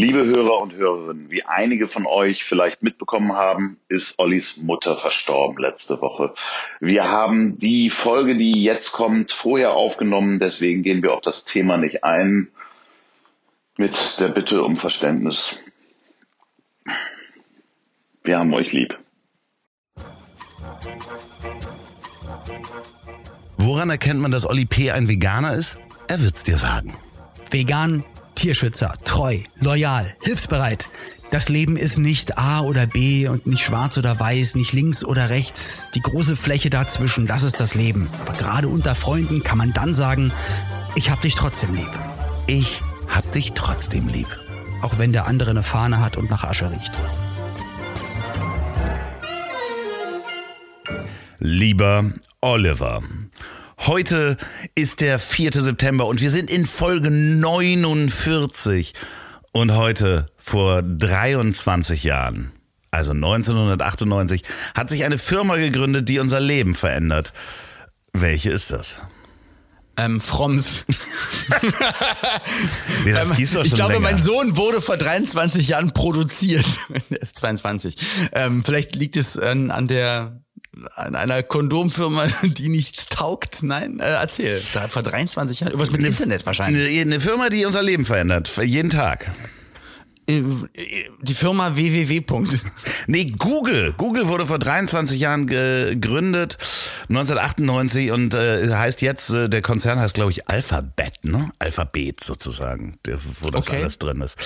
Liebe Hörer und Hörerinnen, wie einige von euch vielleicht mitbekommen haben, ist Ollis Mutter verstorben letzte Woche. Wir haben die Folge, die jetzt kommt, vorher aufgenommen, deswegen gehen wir auf das Thema nicht ein, mit der Bitte um Verständnis. Wir haben euch lieb. Woran erkennt man, dass Olli P. ein Veganer ist? Er wird's dir sagen. Vegan, Tierschützer, treu, loyal, hilfsbereit. Das Leben ist nicht A oder B und nicht schwarz oder weiß, nicht links oder rechts. Die große Fläche dazwischen, das ist das Leben. Aber gerade unter Freunden kann man dann sagen, ich hab dich trotzdem lieb. Ich hab dich trotzdem lieb. Auch wenn der andere eine Fahne hat und nach Asche riecht. Lieber Oliver, heute ist der 4. September und wir sind in Folge 49. Und heute, vor 23 Jahren, also 1998, hat sich eine Firma gegründet, die unser Leben verändert. Welche ist das? Ähm, Fromms. Nee, das gibt's doch ich schon glaube, länger. mein Sohn wurde vor 23 Jahren produziert. er ist 22. Ähm, vielleicht liegt es an, an der an einer Kondomfirma, die nichts taugt. Nein, äh, erzähl. Da, vor 23 Jahren. Irgendwas mit Internet wahrscheinlich. Eine, eine Firma, die unser Leben verändert. Jeden Tag. Äh, Die Firma www. Nee, Google. Google wurde vor 23 Jahren gegründet, 1998 und äh, heißt jetzt, äh, der Konzern heißt glaube ich Alphabet, ne? Alphabet sozusagen, der, wo das Okay. alles drin ist.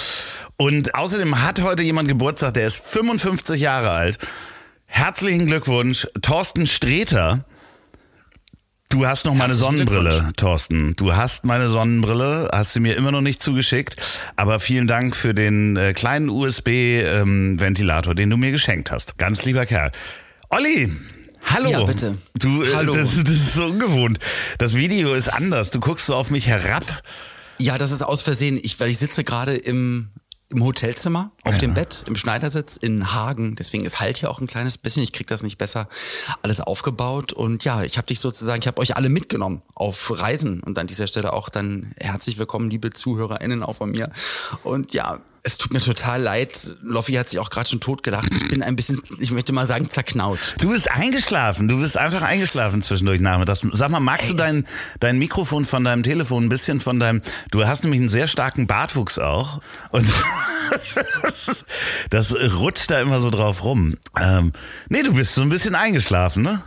Und außerdem hat heute jemand Geburtstag, der ist 55 Jahre alt. Herzlichen Glückwunsch, Thorsten Streter. Du hast noch meine Sonnenbrille. Thorsten. Du hast meine Sonnenbrille, hast sie mir immer noch nicht zugeschickt, aber vielen Dank für den äh, kleinen USB-Ventilator, den du mir geschenkt hast. Ganz lieber Kerl. Olli, hallo. Ja, bitte. Du, äh, Hallo. Das, das ist so ungewohnt. Das Video ist anders. Du guckst so auf mich herab. Ja, das ist aus Versehen. Ich, weil ich sitze gerade im, im Hotelzimmer auf dem Bett, im Schneidersitz in Hagen. Deswegen ist halt hier auch ein kleines bisschen. Ich krieg das nicht besser alles aufgebaut. Und ja, ich habe dich sozusagen, ich habe euch alle mitgenommen auf Reisen. Und an dieser Stelle auch dann herzlich willkommen, liebe ZuhörerInnen auch von mir. Und ja, es tut mir total leid. Loffi hat sich auch gerade schon totgelacht. Ich bin ein bisschen, ich möchte mal sagen, zerknautscht. Du bist eingeschlafen. Du bist einfach eingeschlafen zwischendurch nachmittags. Sag mal, magst Ey, du dein, dein Mikrofon von deinem Telefon ein bisschen von deinem, du hast nämlich einen sehr starken Bartwuchs auch. Und das, das rutscht da immer so drauf rum. Ähm, nee, du bist so ein bisschen eingeschlafen, ne?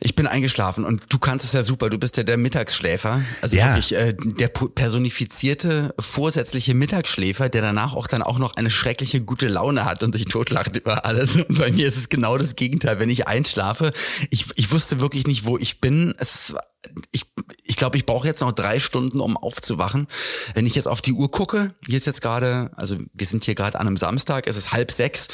Ich bin eingeschlafen und du kannst es ja super. Du bist ja der Mittagsschläfer. Also Ja. wirklich äh, der personifizierte, vorsätzliche Mittagsschläfer, der danach auch dann auch noch eine schreckliche gute Laune hat und sich totlacht über alles. Und bei mir ist es genau das Gegenteil. Wenn ich einschlafe, ich, ich wusste wirklich nicht, wo ich bin. Es, ich ich glaube, ich brauche jetzt noch drei Stunden, um aufzuwachen. Wenn ich jetzt auf die Uhr gucke, hier ist jetzt gerade, also wir sind hier gerade an einem Samstag, es ist halb sechs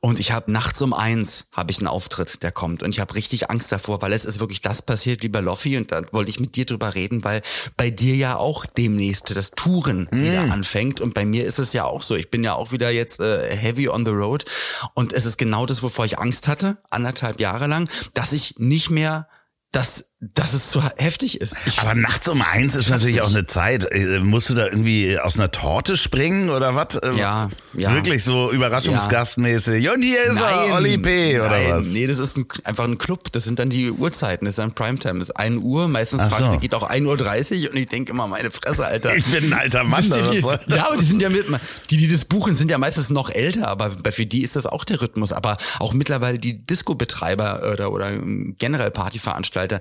und ich habe nachts um eins habe ich einen Auftritt, der kommt und ich habe richtig Angst davor, weil es ist wirklich das passiert, lieber Loffi und da wollte ich mit dir drüber reden, weil bei dir ja auch demnächst das Touren wieder anfängt und bei mir ist es ja auch so. Ich bin ja auch wieder jetzt äh, heavy on the road und es ist genau das, wovor ich Angst hatte, anderthalb Jahre lang, dass ich nicht mehr dass, dass es zu heftig ist. Ich, Aber nachts um eins ist natürlich auch nicht. eine Zeit. Äh, Musst du da irgendwie aus einer Torte springen oder was? Äh, Ja, ja. Wirklich so überraschungsgastmäßig. Und hier ist er, Olli P. oder nein, was? Nee, das ist ein, einfach ein Club. Das sind dann die Uhrzeiten. Das ist dann Primetime. Das ist 1 Uhr. Meistens Ach so. sie, geht auch 1.30 Uhr. Und ich denke immer, meine Fresse, Alter. Ich bin ein alter Mann. Wie- ja, aber die sind ja mit, die, die das buchen, sind ja meistens noch älter, aber für die ist das auch der Rhythmus. Aber auch mittlerweile die Disco-Betreiber oder, oder ähm, generell Partyveranstalter,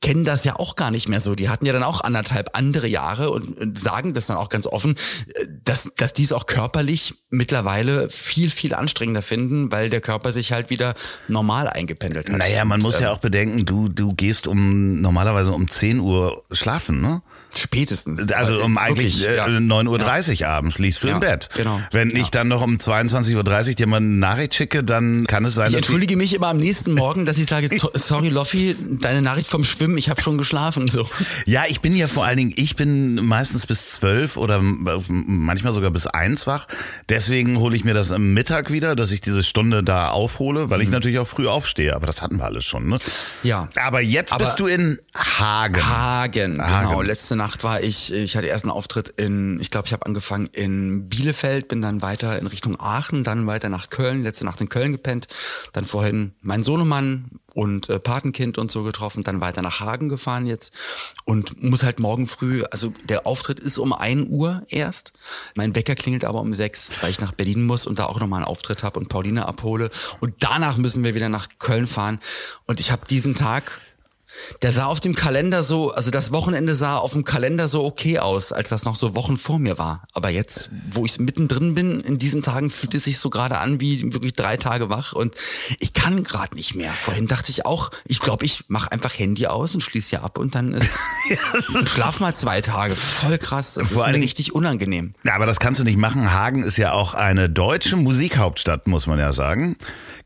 kennen das ja auch gar nicht mehr so. Die hatten ja dann auch anderthalb andere Jahre und, und sagen das dann auch ganz offen, äh, dass, dass die es auch körperlich mittlerweile viel, viel anstrengender finden, weil der Körper sich halt wieder normal eingependelt hat. Naja, man Und, muss ähm, ja auch bedenken, du, du gehst um normalerweise um 10 Uhr schlafen, ne? Spätestens. Also um äh, eigentlich wirklich, äh, ja. 9.30 Uhr abends liegst du Ja, im Bett. genau. Wenn Ja. ich dann noch um 22.30 Uhr dir mal eine Nachricht schicke, dann kann es sein, Ich dass entschuldige mich immer am nächsten Morgen, dass ich sage, "To- sorry Loffi, deine Nachricht vom Schwimmen, ich habe schon geschlafen. So. Ja, ich bin ja vor allen Dingen, ich bin meistens bis zwölf oder m- manchmal sogar bis eins wach. Deswegen hole ich mir das am Mittag wieder, dass ich diese Stunde da aufhole, weil ich natürlich auch früh aufstehe. Aber das hatten wir alles schon, ne? Ja. Aber jetzt Aber- bist du in Hagen. Hagen, Hagen. genau. Letzte Nacht war ich, ich hatte erst einen Auftritt in, ich glaube, ich habe angefangen in Bielefeld, bin dann weiter in Richtung Aachen, dann weiter nach Köln, letzte Nacht in Köln gepennt, dann vorhin mein Sohnemann und äh, Patenkind und so getroffen, dann weiter nach Hagen gefahren jetzt und muss halt morgen früh, also der Auftritt ist um ein Uhr erst, mein Wecker klingelt aber um sechs, weil ich nach Berlin muss und da auch nochmal einen Auftritt habe und Pauline abhole. Und danach müssen wir wieder nach Köln fahren. Und ich habe diesen Tag der sah auf dem Kalender so, also das Wochenende sah auf dem Kalender so okay aus, als das noch so Wochen vor mir war. Aber jetzt, wo ich mittendrin bin, in diesen Tagen fühlt es sich so gerade an wie wirklich drei Tage wach und ich kann gerade nicht mehr. Vorhin dachte ich auch, ich glaube, ich mache einfach Handy aus und schließe ja ab und dann ist und schlaf mal zwei Tage. Voll krass. Das Vor ist mir richtig unangenehm. Ja, aber das kannst du nicht machen. Hagen ist ja auch eine deutsche Musikhauptstadt, muss man ja sagen.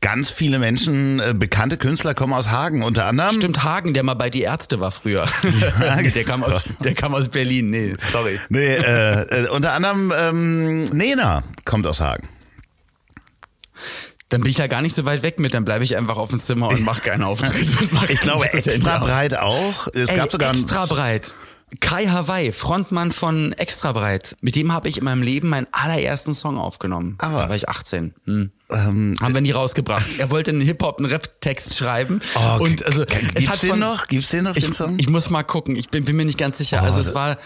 Ganz viele Menschen, äh, bekannte Künstler kommen aus Hagen, unter anderem. Stimmt, Hagen, der mal bei Die Ärzte war früher. der, kam aus, der kam aus Berlin. Nee, sorry. Nee, äh, äh, unter anderem ähm, Nena kommt aus Hagen. Dann bin ich ja gar nicht so weit weg mit, dann bleibe ich einfach auf dem Zimmer und mache keinen Auftritt. Mach ich glaube, extra breit auch. Es Ey, gab sogar extra breit. Kai Hawaii, Frontmann von Extra Breit. Mit dem habe ich in meinem Leben meinen allerersten Song aufgenommen. Ah, da war ich 18. Hm. Ähm, Haben wir nie rausgebracht. Er wollte einen Hip-Hop, einen Rap-Text schreiben. Oh, und also, es hat den von, noch? Gibt's den noch, ich, den Song? Ich muss mal gucken. Ich bin, bin mir nicht ganz sicher. Oh, also es war,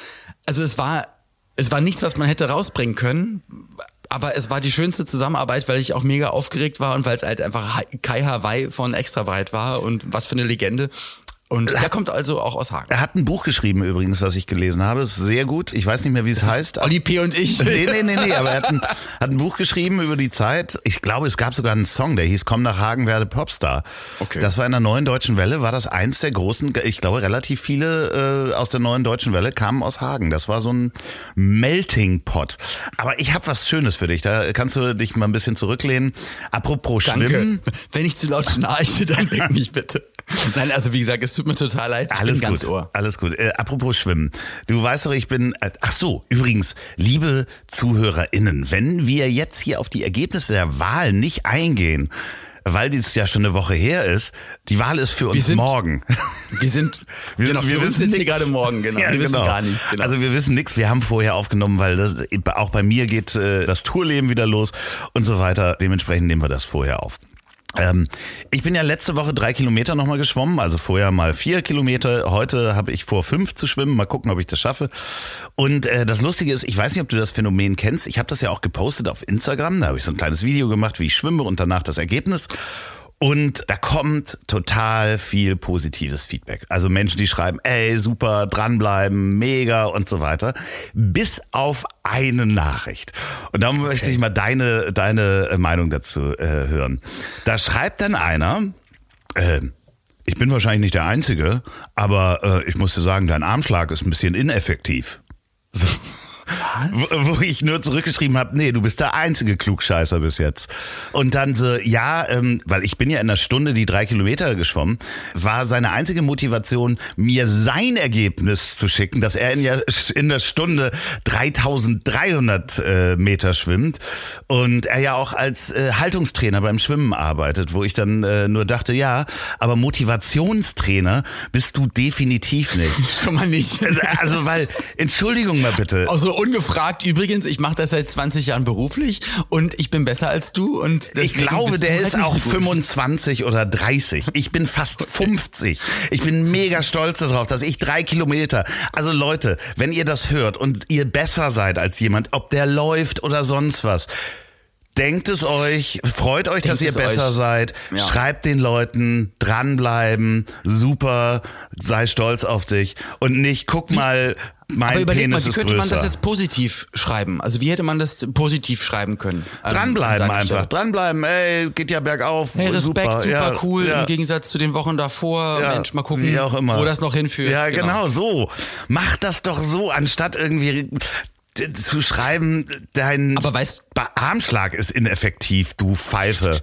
also es war, es war nichts, was man hätte rausbringen können. Aber es war die schönste Zusammenarbeit, weil ich auch mega aufgeregt war und weil es halt einfach Kai Hawaii von Extra Breit war und was für eine Legende. Und er kommt also auch aus Hagen. Er hat ein Buch geschrieben übrigens, was ich gelesen habe. Ist sehr gut. Ich weiß nicht mehr, wie es das heißt. Olli P. und ich. Nee, nee, nee, nee. Aber er hat ein, hat ein Buch geschrieben über die Zeit. Ich glaube, es gab sogar einen Song, der hieß Komm nach Hagen, werde Popstar. Okay. Das war in der neuen deutschen Welle, war das eins der großen, ich glaube, relativ viele äh, aus der neuen deutschen Welle kamen aus Hagen. Das war so ein Melting Pot. Aber ich habe was Schönes für dich. Da kannst du dich mal ein bisschen zurücklehnen. Apropos Danke. Schwimmen. Wenn ich zu laut schnarche, dann weck mich bitte. Nein, also wie gesagt, es tut mir total leid. Ich alles gut. Alles gut. Äh, apropos Schwimmen. Du weißt doch, ich bin. Äh, ach so, übrigens, liebe ZuhörerInnen, wenn wir jetzt hier auf die Ergebnisse der Wahl nicht eingehen, weil dies ja schon eine Woche her ist, die Wahl ist für uns sind, morgen. Wir sind, wir, genau, wir wissen jetzt gerade morgen, genau. Ja, wir genau. wissen gar nichts, genau. Also wir wissen nichts, wir haben vorher aufgenommen, weil das, auch bei mir geht äh, das Tourleben wieder los und so weiter. Dementsprechend nehmen wir das vorher auf. Ähm, ich bin ja letzte Woche drei Kilometer nochmal geschwommen, also vorher mal vier Kilometer. Heute habe ich vor, fünf zu schwimmen. Mal gucken, ob ich das schaffe. Und äh, das Lustige ist, ich weiß nicht, ob du das Phänomen kennst. Ich habe das ja auch gepostet auf Instagram. Da habe ich so ein kleines Video gemacht, wie ich schwimme und danach das Ergebnis. Und da kommt total viel positives Feedback. Also Menschen, die schreiben, ey, super, dranbleiben, mega und so weiter. Bis auf eine Nachricht. Und da okay. möchte ich mal deine, deine Meinung dazu äh, hören. Da schreibt dann einer, äh, ich bin wahrscheinlich nicht der Einzige, aber äh, ich muss dir sagen, dein Armschlag ist ein bisschen ineffektiv. So. Wo, ich nur zurückgeschrieben habe, nee, du bist der einzige Klugscheißer bis jetzt. Und dann so, ja, ähm, weil ich bin ja in einer Stunde die drei Kilometer geschwommen, war seine einzige Motivation, mir sein Ergebnis zu schicken, dass er in, ja, in der Stunde 3300 äh, Meter schwimmt und er ja auch als äh, Haltungstrainer beim Schwimmen arbeitet, wo ich dann äh, nur dachte, ja, aber Motivationstrainer bist du definitiv nicht. Schon mal nicht. Also, also weil, Entschuldigung mal bitte. Also ungefragt übrigens, ich mache das seit 20 Jahren beruflich und ich bin besser als du und ich glaube, der halt ist auch so 25 oder 30. Ich bin fast 50. Ich bin mega stolz darauf, dass ich drei Kilometer. Also Leute, wenn ihr das hört und ihr besser seid als jemand, ob der läuft oder sonst was. Denkt es euch, freut euch, Denkt dass ihr besser euch. seid, ja. schreibt den Leuten, dranbleiben, super, sei stolz auf dich und nicht, guck mal, mein Aber überleg Penis mal, wie könnte man das jetzt positiv schreiben? Also wie hätte man das positiv schreiben können? Ähm, dranbleiben einfach, dranbleiben, ey, geht ja bergauf. Hey, Respekt, super, super ja, cool, ja. im Gegensatz zu den Wochen davor. Ja, Mensch, mal gucken, wo das noch hinführt. Ja, genau. genau so. Mach das doch so, anstatt irgendwie zu schreiben, dein Aber weißt, Armschlag ist ineffektiv, du Pfeife.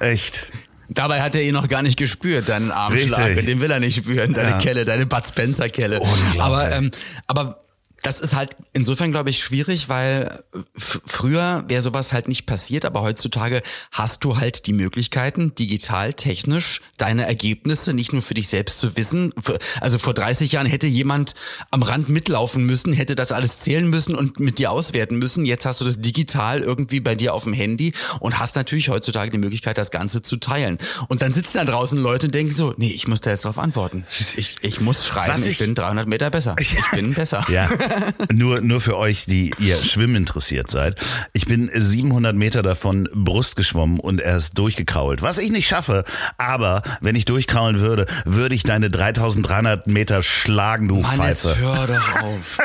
Echt. Dabei hat er ihn noch gar nicht gespürt, deinen Armschlag. Richtig. Den will er nicht spüren, deine ja. Kelle, deine Bud Spencer Kelle. Aber, ähm, aber das ist halt insofern, glaube ich, schwierig, weil früher wäre sowas halt nicht passiert, aber heutzutage hast du halt die Möglichkeiten, digital, technisch, deine Ergebnisse nicht nur für dich selbst zu wissen. Also vor 30 Jahren hätte jemand am Rand mitlaufen müssen, hätte das alles zählen müssen und mit dir auswerten müssen. Jetzt hast du das digital irgendwie bei dir auf dem Handy und hast natürlich heutzutage die Möglichkeit, das Ganze zu teilen. Und dann sitzen da draußen Leute und denken so, nee, ich muss da jetzt drauf antworten. Ich, ich muss schreiben, ich, ich bin 300 Meter besser. Ich bin besser. Ja. nur, nur für euch, die ihr Schwimmen interessiert seid. Ich bin 700 Meter davon Brust geschwommen und erst durchgekrault. Was ich nicht schaffe, aber wenn ich durchkraulen würde, würde ich deine 3300 Meter schlagen, du Mann, Pfeife. Jetzt hör doch auf.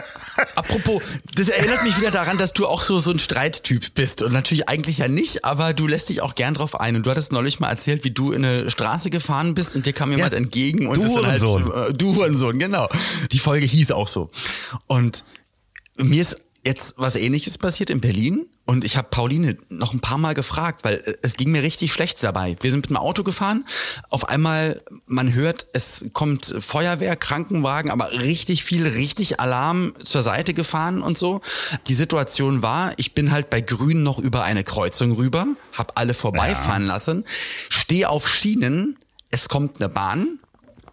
Apropos, das erinnert mich wieder daran, dass du auch so, so ein Streittyp bist. Und natürlich eigentlich ja nicht, aber du lässt dich auch gern drauf ein. Und du hattest neulich mal erzählt, wie du in eine Straße gefahren bist und dir kam jemand ja, entgegen und du das dann halt. Äh, du Hurensohn, genau. Die Folge hieß auch so. Und mir ist jetzt was ähnliches passiert in Berlin und ich habe Pauline noch ein paar Mal gefragt, weil äh, es ging mir richtig schlecht dabei. Wir sind mit dem Auto gefahren, auf einmal man hört, es kommt Feuerwehr, Krankenwagen, aber richtig viel, richtig Alarm zur Seite gefahren und so. Die Situation war, ich bin halt bei Grün noch über eine Kreuzung rüber, habe alle vorbeifahren ja. lassen, stehe auf Schienen, es kommt eine Bahn,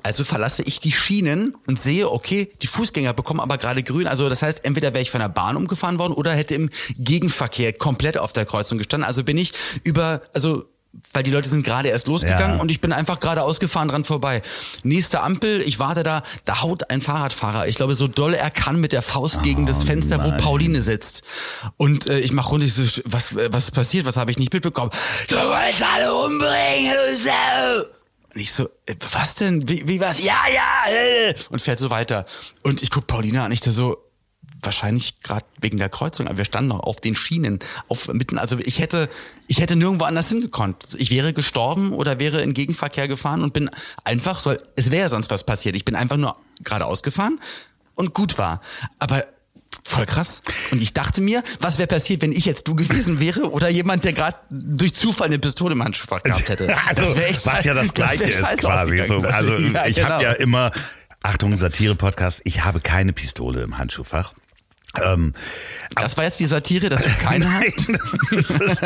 also verlasse ich die Schienen und sehe, okay, die Fußgänger bekommen aber gerade grün. Also das heißt, entweder wäre ich von der Bahn umgefahren worden oder hätte im Gegenverkehr komplett auf der Kreuzung gestanden. Also bin ich über, also weil die Leute sind gerade erst losgegangen ja. und ich bin einfach gerade ausgefahren dran vorbei. Nächste Ampel, ich warte da, da haut ein Fahrradfahrer, ich glaube so doll er kann mit der Faust oh, gegen das Fenster, nein. wo Pauline sitzt. Und äh, ich mache runter, ich so, was was passiert, was habe ich nicht mitbekommen? Du wolltest alle umbringen, du Sau! Und ich so, äh, was denn? Wie, wie was? Ja, ja! Äh. Und fährt so weiter. Und ich guck Paulina an, ich da so, wahrscheinlich gerade wegen der Kreuzung, aber wir standen noch auf den Schienen, auf mitten, also ich hätte, ich hätte nirgendwo anders hingekonnt. Ich wäre gestorben oder wäre in Gegenverkehr gefahren und bin einfach, soll, es wäre sonst was passiert. Ich bin einfach nur geradeaus gefahren und gut war. Aber Voll krass. Und ich dachte mir, was wäre passiert, wenn ich jetzt du gewesen wäre oder jemand, der gerade durch Zufall eine Pistole im Handschuhfach gehabt hätte. Also, das wäre echt was ja das Gleiche das ist quasi. So, also ja, ich genau. habe ja immer, Achtung, Satire-Podcast, ich habe keine Pistole im Handschuhfach. Ähm, das war jetzt die Satire, dass du keine hast? es, ist,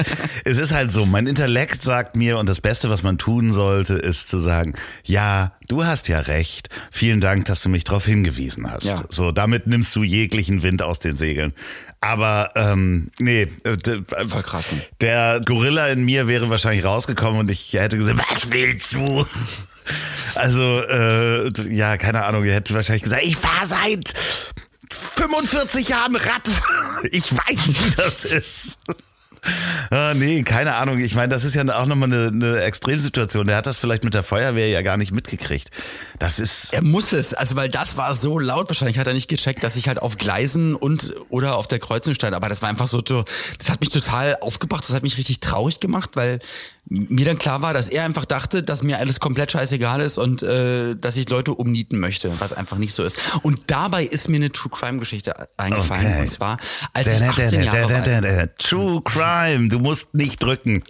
es ist halt so, mein Intellekt sagt mir, und das Beste, was man tun sollte, ist zu sagen, ja, du hast ja recht. Vielen Dank, dass du mich darauf hingewiesen hast. Ja. So, damit nimmst du jeglichen Wind aus den Segeln. Aber ähm, nee, äh, Voll krass, Mann. der Gorilla in mir wäre wahrscheinlich rausgekommen und ich hätte gesagt, was willst du? Also, äh, ja, keine Ahnung, ihr hättet wahrscheinlich gesagt, ich fahre seit 45 Jahren Rad. Ich weiß, wie das ist. Ah, nee, keine Ahnung. Ich meine, das ist ja auch nochmal eine, eine Extremsituation. Der hat das vielleicht mit der Feuerwehr ja gar nicht mitgekriegt. Das ist. Er muss es, also weil das war so laut. Wahrscheinlich hat er nicht gecheckt, dass ich halt auf Gleisen und oder auf der Kreuzung stand. Aber das war einfach so, das hat mich total aufgebracht. Das hat mich richtig traurig gemacht, weil mir dann klar war, dass er einfach dachte, dass mir alles komplett scheißegal ist und äh, dass ich Leute umnieten möchte, was einfach nicht so ist. Und dabei ist mir eine True Crime Geschichte eingefallen. Okay. Und zwar, als ich 18 Jahre war. True Crime, du musst nicht drücken.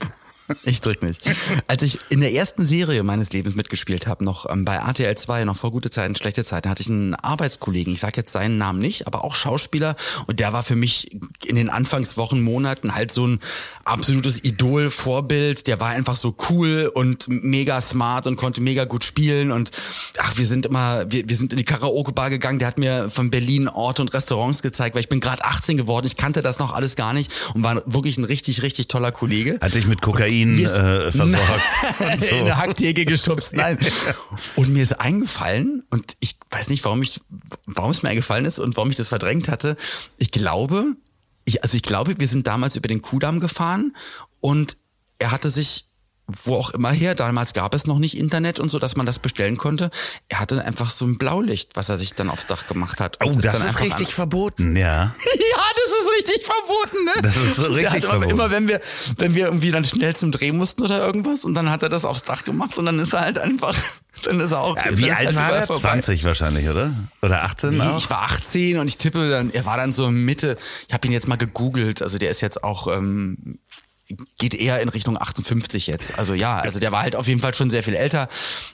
Ich drück nicht. Als ich in der ersten Serie meines Lebens mitgespielt habe, noch ähm, bei RTL 2, noch vor gute Zeiten, schlechte Zeiten, hatte ich einen Arbeitskollegen, ich sage jetzt seinen Namen nicht, aber auch Schauspieler und der war für mich in den Anfangswochen, Monaten halt so ein absolutes Idol, Vorbild, der war einfach so cool und mega smart und konnte mega gut spielen und ach, wir sind immer, wir, wir sind in die Karaoke-Bar gegangen, der hat mir von Berlin Orte und Restaurants gezeigt, weil ich bin gerade 18 geworden, ich kannte das noch alles gar nicht und war wirklich ein richtig, richtig toller Kollege. Hat dich mit Kokain Kokain äh, versorgt. so. In eine Hacktheke geschubst, nein. Und mir ist eingefallen, und ich weiß nicht, warum ich, warum es mir eingefallen ist und warum ich das verdrängt hatte. Ich glaube, ich, also ich glaube, wir sind damals über den Kudamm gefahren und er hatte sich wo auch immer her, damals gab es noch nicht Internet und so, dass man das bestellen konnte. Er hatte einfach so ein Blaulicht, was er sich dann aufs Dach gemacht hat. oh, das ist richtig verboten, ja. ja, das ist richtig verboten, ne? Das ist so richtig hat verboten. Immer wenn wir, wenn wir irgendwie dann schnell zum Dreh mussten oder irgendwas und dann hat er das aufs Dach gemacht und dann ist er halt einfach dann ist er auch. Ja, wie alt halt war er? 20 wahrscheinlich, oder? Oder 18? Nee, auch? ich war 18 und ich tippe dann, er war dann so Mitte. Ich habe ihn jetzt mal gegoogelt. Also der ist jetzt auch ähm, geht eher in Richtung 58 jetzt. Also ja, also der war halt auf jeden Fall schon sehr viel älter.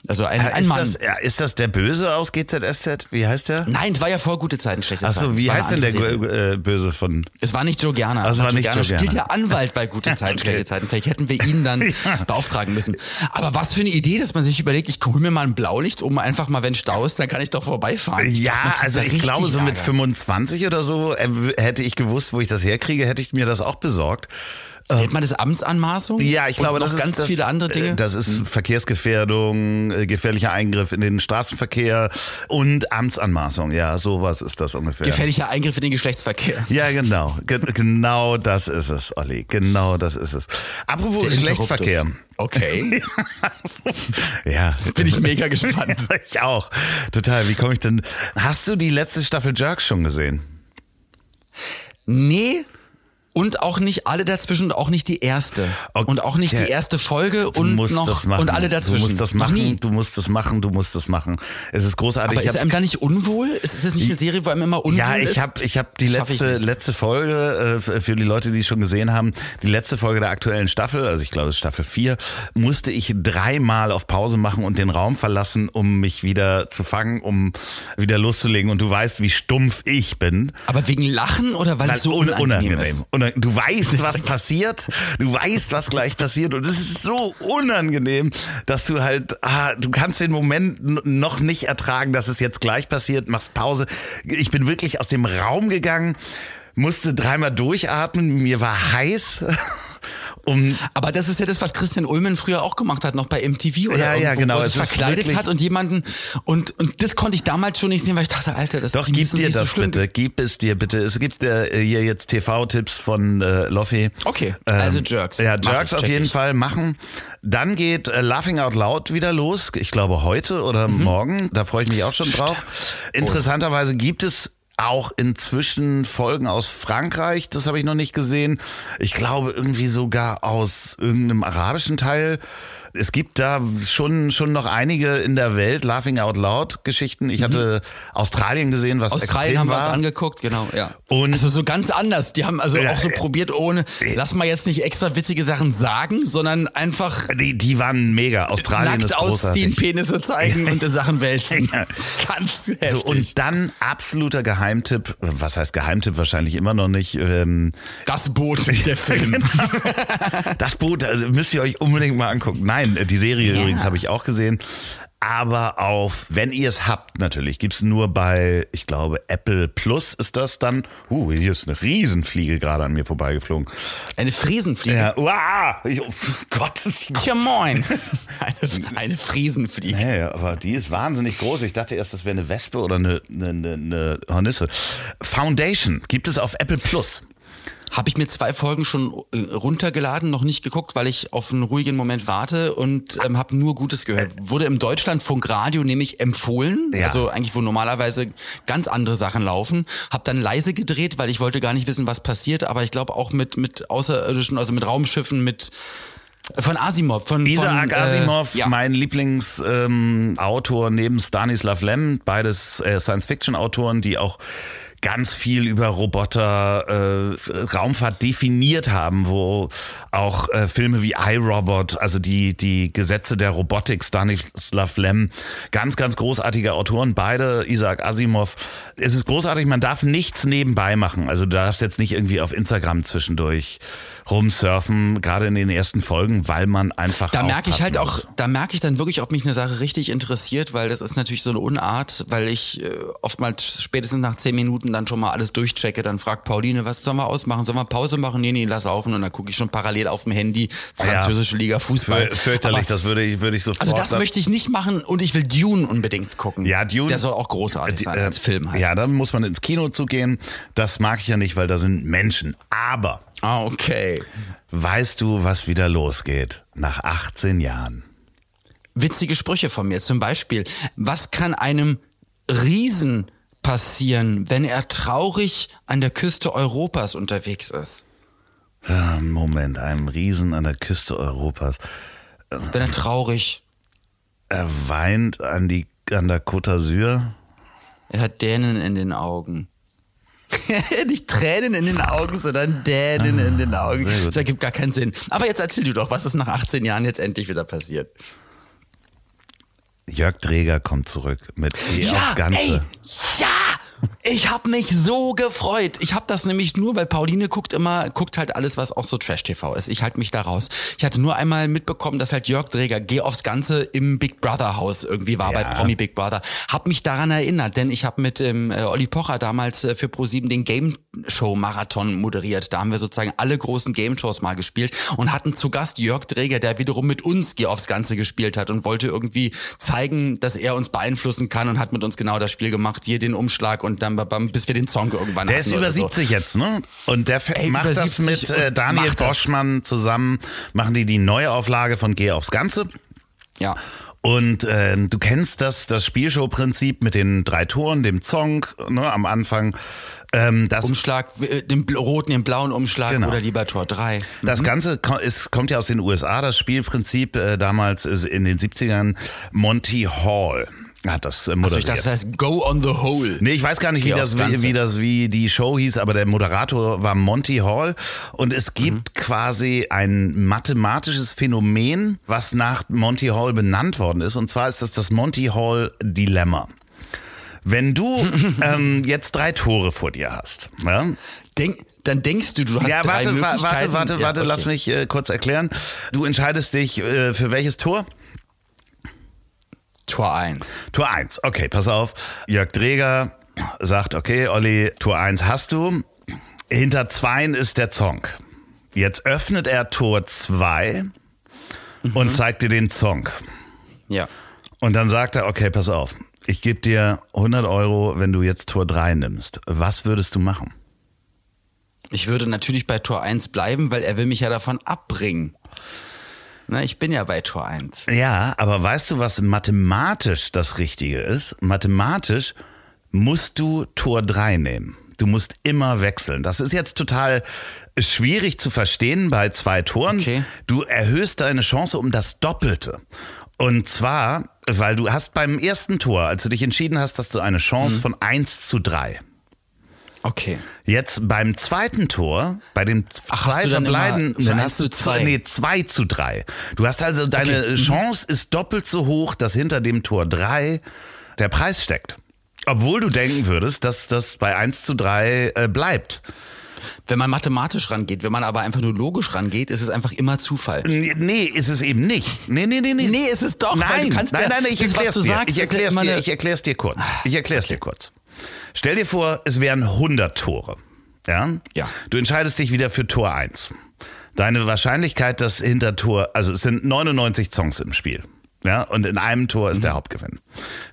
Also ein, ein ist, Mann. das, ja, ist das der Böse aus GZSZ? Wie heißt der? Nein, es war ja vor gute Zeiten, schlechte Zeiten. Achso, Es wie heißt denn der äh, Böse von. Es war nicht Joe Gerner. Also war nicht Gerner Joe spielt Gerner. ja Anwalt bei gute Zeiten, Okay. schlechte Zeiten. Vielleicht hätten wir ihn dann beauftragen müssen. Aber was für eine Idee, dass man sich überlegt, ich hole mir mal ein Blaulicht, um einfach mal, wenn Stau ist, dann kann ich doch vorbeifahren. Ich Ja, glaub, also ich glaube, so mit Ärger. 25 oder so äh, hätte ich gewusst, wo ich das herkriege, hätte ich mir das auch besorgt. Nennt man das Amtsanmaßung? Ja, ich glaube, das ist ganz das, viele andere Dinge. Hm. äh, Das ist Verkehrsgefährdung, äh, gefährlicher Eingriff in den Straßenverkehr und Amtsanmaßung. Ja, sowas ist das ungefähr. Gefährlicher Eingriff in den Geschlechtsverkehr. ja, genau. Ge genau das ist es, Olli. Genau das ist es. Apropos Der Geschlechtsverkehr. Okay, Ja. bin ich mega gespannt. ich auch. Total. Wie komme ich denn? Hast du die letzte Staffel Jerks schon gesehen? Nee. Und auch nicht alle dazwischen und auch nicht die erste. Okay. Und auch nicht die erste Folge Du und noch und alle dazwischen. Du musst das machen, du musst das machen, du musst das machen. Es ist großartig. Aber ist einem da nicht unwohl? Ist es nicht eine Serie, wo einem immer unwohl ja, ist? ich habe ich hab die Schaff letzte, letzte Folge, äh, für die Leute, die es schon gesehen haben, die letzte Folge der aktuellen Staffel, also ich glaube es ist Staffel 4, musste ich dreimal auf Pause machen und den Raum verlassen, um mich wieder zu fangen, um wieder loszulegen. Und du weißt, wie stumpf ich bin. Aber wegen Lachen oder weil, Weil es so un unangenehm, ist? Unang- Du weißt, was passiert. Du weißt, was gleich passiert. Und es ist so unangenehm, dass du halt, ah, du kannst den Moment noch nicht ertragen, dass es jetzt gleich passiert. Machst Pause. Ich bin wirklich aus dem Raum gegangen, musste dreimal durchatmen. Mir war heiß. Um, Aber das ist ja das, was Christian Ulmen früher auch gemacht hat, noch bei MTV oder Ja, ja, irgendwo, genau. wo er sich ist verkleidet hat und jemanden und und das konnte ich damals schon nicht sehen, weil ich dachte, Alter, das Doch, die gib dir so das schlimm bitte. Gib es dir bitte. Es gibt äh, hier jetzt TV-Tipps von äh, Loffi. Okay, also Jerks. Ja, Jerks ich, auf jeden ich. Fall machen. Dann geht äh, Laughing Out Loud wieder los. Ich glaube heute oder Mhm. morgen. Da freue ich mich auch schon drauf. Interessanterweise gibt es auch inzwischen Folgen aus Frankreich. Das habe ich noch nicht gesehen. Ich glaube irgendwie sogar aus irgendeinem arabischen Teil. Es gibt da schon, schon noch einige in der Welt Laughing Out Loud Geschichten. Ich hatte Australien gesehen, was Mhm. Australien haben wir war. uns angeguckt, genau, ja. Und- also so ganz anders. Die haben also Ja, auch so ja. probiert ohne, lass mal jetzt nicht extra witzige Sachen sagen, sondern einfach Die, die waren mega. Australien nackt ist ausziehen, großartig. Penisse zeigen und in Sachen wälzen. Ja. Ganz heftig. So, und dann absoluter Geheimtipp, was heißt Geheimtipp wahrscheinlich immer noch nicht, ähm, das Boot, der Film. das Boot, also müsst ihr euch unbedingt mal angucken. Nein, die Serie Ja. übrigens habe ich auch gesehen. Aber auf, wenn ihr es habt, natürlich, gibt's nur bei, ich glaube, Apple Plus ist das dann. Uh, hier ist eine Riesenfliege gerade an mir vorbeigeflogen. Eine Friesenfliege. Ja, uah, ich, oh Gott, ist die Tja moin. Eine, eine Friesenfliege. Nee, aber die ist wahnsinnig groß. Ich dachte erst, das wäre eine Wespe oder eine, eine, eine Hornisse. Foundation gibt es auf Apple Plus. Habe ich mir zwei Folgen schon äh, runtergeladen, noch nicht geguckt, weil ich auf einen ruhigen Moment warte und ähm, habe nur Gutes gehört. Wurde im Deutschlandfunk Radio nämlich empfohlen, Ja. also eigentlich wo normalerweise ganz andere Sachen laufen. Habe dann leise gedreht, weil ich wollte gar nicht wissen, was passiert, aber ich glaube auch mit mit außerirdischen, also mit Raumschiffen, mit von Asimov, von Isaac von, Asimov, äh, ja. mein Lieblingsautor ähm, neben Stanislav Lem, beides äh, Science-Fiction-Autoren, die auch ganz viel über Roboter, äh, Raumfahrt definiert haben, wo auch äh, Filme wie iRobot, also die, die Gesetze der Robotik, Stanislav Lem, ganz, ganz großartige Autoren, beide, Isaac Asimov. Es ist großartig, man darf nichts nebenbei machen. Also du darfst jetzt nicht irgendwie auf Instagram zwischendurch rumsurfen, gerade in den ersten Folgen, weil man einfach Da merke ich halt auch, da merke ich dann wirklich, ob mich eine Sache richtig interessiert, weil das ist natürlich so eine Unart, weil ich äh, oftmals spätestens nach zehn Minuten dann schon mal alles durchchecke, dann fragt Pauline, was sollen wir ausmachen? Sollen wir Pause machen? Nee, nee, lass laufen und dann gucke ich schon parallel auf dem Handy französische Liga Fußball. Für- Fürchterlich, Aber, das würde ich, würde ich sofort. also das möchte ich nicht machen und ich will Dune unbedingt gucken. Ja, Dune. Der soll auch großartig sein Äh, als Film halt. Ja, dann muss man ins Kino zugehen. Das mag ich ja nicht, weil da sind Menschen. Aber Ah, okay. weißt du, was wieder losgeht nach 18 Jahren? witzige Sprüche von mir. Zum Beispiel, was kann einem Riesen passieren, wenn er traurig an der Küste Europas unterwegs ist? Moment, einem Riesen an der Küste Europas. Wenn er traurig, Er weint an, die, an der Côte d'Azur. er hat Dänen in den Augen. Nicht Tränen in den Augen, sondern Dänen in den Augen. Das ergibt gar keinen Sinn. Aber jetzt erzähl du doch, was ist nach 18 Jahren jetzt endlich wieder passiert? Jörg Dreger kommt zurück mit Geh aufs Ganze. ey, ja! Ich habe mich so gefreut. Ich habe das nämlich nur, weil Pauline guckt immer, guckt halt alles, was auch so Trash-TV ist. Ich halte mich da raus. Ich hatte nur einmal mitbekommen, dass halt Jörg Dreger Geh aufs Ganze im Big Brother Haus irgendwie war Ja. bei Promi Big Brother. Hab mich daran erinnert, denn ich habe mit ähm, äh, Olli Pocher damals äh, für ProSieben den Game Show Marathon moderiert. Da haben wir sozusagen alle großen Game Shows mal gespielt und hatten zu Gast Jörg Dreger, der wiederum mit uns Geh aufs Ganze gespielt hat und wollte irgendwie zeigen, dass er uns beeinflussen kann und hat mit uns genau das Spiel gemacht, hier den Umschlag und dann bam, bis wir den Song irgendwann Der hatten ist über so. 70 jetzt, ne? Und der Ey, macht das 70 mit äh, Daniel. Boschmann zusammen, machen die die Neuauflage von Geh aufs Ganze. Ja. Und äh, du kennst das, das Spielshow-Prinzip mit den drei Toren, dem Zong ne, am Anfang. Ähm, das, Umschlag, äh, den roten, den blauen Umschlag Genau. oder lieber Tor 3. das Ganze ko- ist, kommt ja aus den USA, das Spielprinzip. Äh, damals in den 70ern Monty Hall hat das äh, Also moderiert. ich dachte, das heißt Go on the Hole. Nee, ich weiß gar nicht, wie das, wie, wie das, wie die Show hieß, aber der Moderator war Monty Hall. Und es gibt quasi ein mathematisches Phänomen, was nach Monty Hall benannt worden ist. Und zwar ist das das Monty Hall Dilemma. Wenn du ähm, jetzt drei Tore vor dir hast, ja, Denk, dann denkst du, du hast ja, drei warte, wa- Möglichkeiten. warte, warte, Ja, warte, okay. lass mich äh, kurz erklären. Du entscheidest dich äh, für welches Tor? Tor 1. Tor 1. Okay, pass auf. Jörg Dreger sagt, okay, Olli, Tor 1 hast du. Hinter 2 ist der Zong. Jetzt öffnet er Tor 2 und zeigt dir den Zong. Ja. Und dann sagt er, okay, pass auf. Ich gebe dir 100 Euro, wenn du jetzt Tor 3 nimmst. Was würdest du machen? Ich würde natürlich bei Tor 1 bleiben, weil er will mich ja davon abbringen. Na, ich bin ja bei Tor 1. Ja, aber weißt du, was mathematisch das Richtige ist? Mathematisch musst du Tor 3 nehmen. Du musst immer wechseln. Das ist jetzt total schwierig zu verstehen bei zwei Toren. Okay. Du erhöhst deine Chance um das Doppelte. Und zwar, weil du hast beim ersten Tor, als du dich entschieden hast, hast du eine Chance Mhm. von 1 zu 3. Okay. Jetzt beim zweiten Tor, bei den Ach, zwei dann verbleibenden, dann eins hast du zwei, zwei? nee, 2 zu 3. Du hast also, deine Okay, mhm. Chance ist doppelt so hoch, dass hinter dem Tor 3 der Preis steckt. Obwohl du denken würdest, dass das bei 1 zu 3 äh, bleibt. Wenn man mathematisch rangeht, wenn man aber einfach nur logisch rangeht, ist es einfach immer Zufall. Nee, nee, ist es eben nicht. Nee, nee, nee, nee. Nee, ist es doch, Nein, nein, nein, nein, ich erklär's du dir. sagst, ich erklär's dir, eine- ich erklär's dir kurz. Ich erklär's dir kurz. Stell dir vor, es wären 100 Tore. Ja? Ja. Du entscheidest dich wieder für Tor 1. Deine Wahrscheinlichkeit, dass hinter Tor, also es sind 99 Songs im Spiel. Ja, und in einem Tor ist Mhm. der Hauptgewinn.